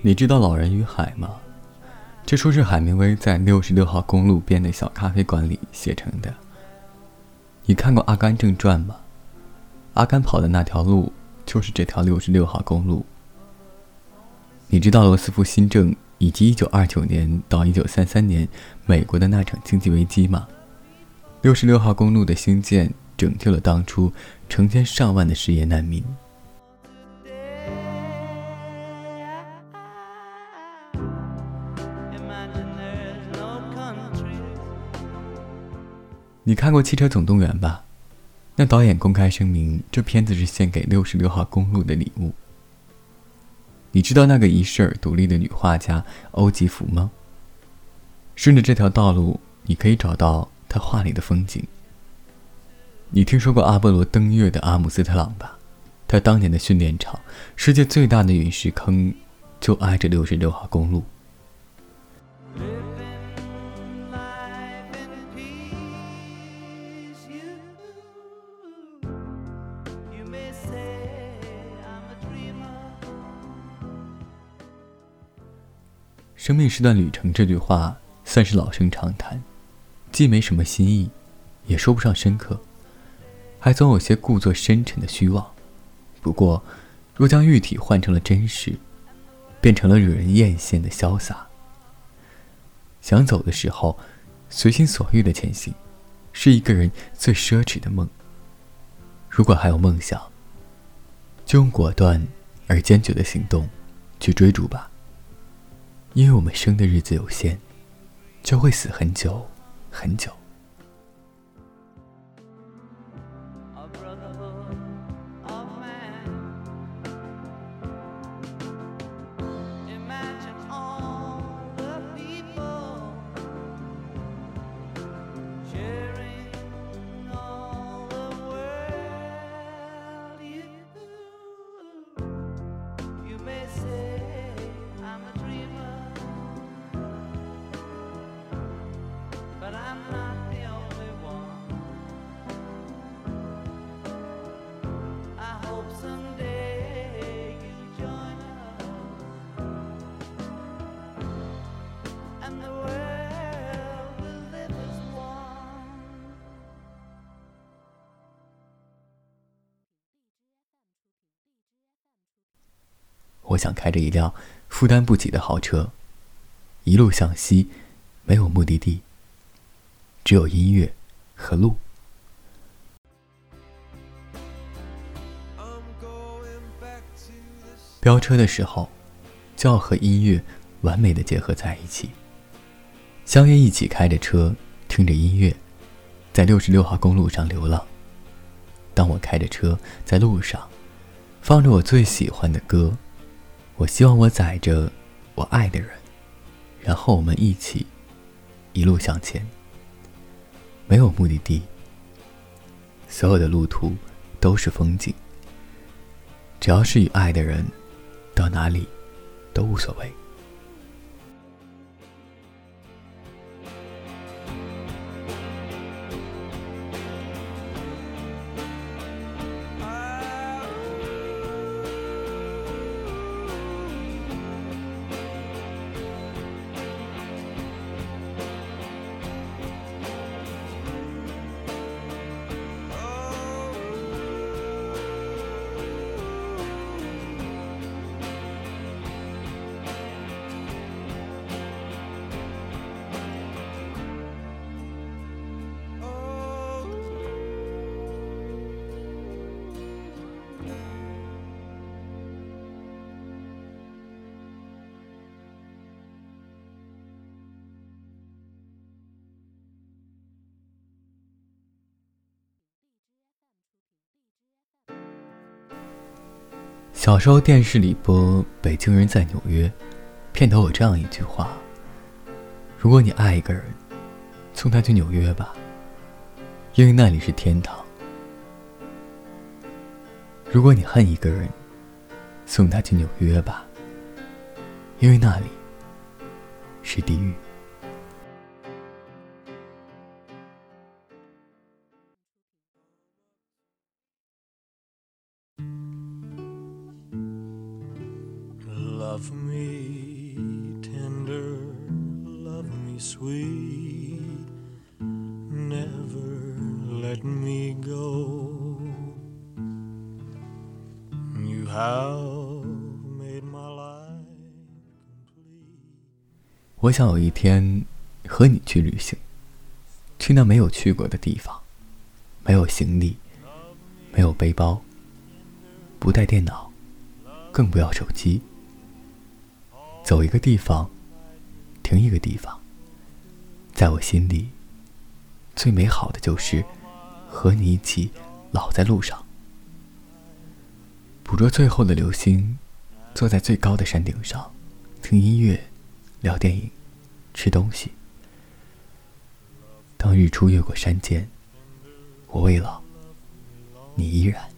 你知道《老人与海》吗？这书是海明威在六十六号公路边的小咖啡馆里写成的。你看过《阿甘正传》吗？阿甘跑的那条路就是这条六十六号公路。你知道罗斯福新政以及一九二九年到一九三三年美国的那场经济危机吗？六十六号公路的兴建拯救了当初成千上万的失业难民。你看过《汽车总动员》吧？那导演公开声明，这片子是献给六十六号公路的礼物。你知道那个遗世而独立的女画家欧吉芙吗？顺着这条道路，你可以找到她画里的风景。你听说过阿波罗登月的阿姆斯特朗吧？他当年的训练场，世界最大的陨石坑，就挨着六十六号公路。生命是段旅程，这句话算是老生常谈，既没什么新意，也说不上深刻，还总有些故作深沉的虚妄。不过，若将玉体换成了真实，变成了惹人艳羡的潇洒。想走的时候，随心所欲的前行，是一个人最奢侈的梦。如果还有梦想，就用果断而坚决的行动去追逐吧。因为我们生的日子有限，就会死很久，很久。我想开着一辆负担不起的豪车，一路向西，没有目的地，只有音乐和路。飙车的时候，就要和音乐完美的结合在一起。相约一起开着车，听着音乐，在六十六号公路上流浪。当我开着车在路上，放着我最喜欢的歌。我希望我载着我爱的人，然后我们一起一路向前。没有目的地，所有的路途都是风景。只要是与爱的人，到哪里都无所谓。小时候电视里播《北京人在纽约》，片头有这样一句话：“如果你爱一个人，送他去纽约吧，因为那里是天堂；如果你恨一个人，送他去纽约吧，因为那里是地狱。” Love me tender, love me sweet, never let me go. You have made my life complete. 我想有一天和你去旅行，去那没有去过的地方，没有行李，没有背包，不带电脑，更不要手机。走一个地方，停一个地方，在我心里，最美好的就是和你一起老在路上，捕捉最后的流星，坐在最高的山顶上，听音乐，聊电影，吃东西。当日出越过山涧，我未老，你依然。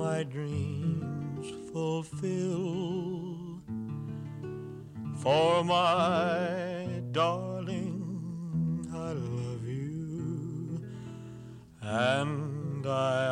my dreams fulfill. For my darling, I love you, and I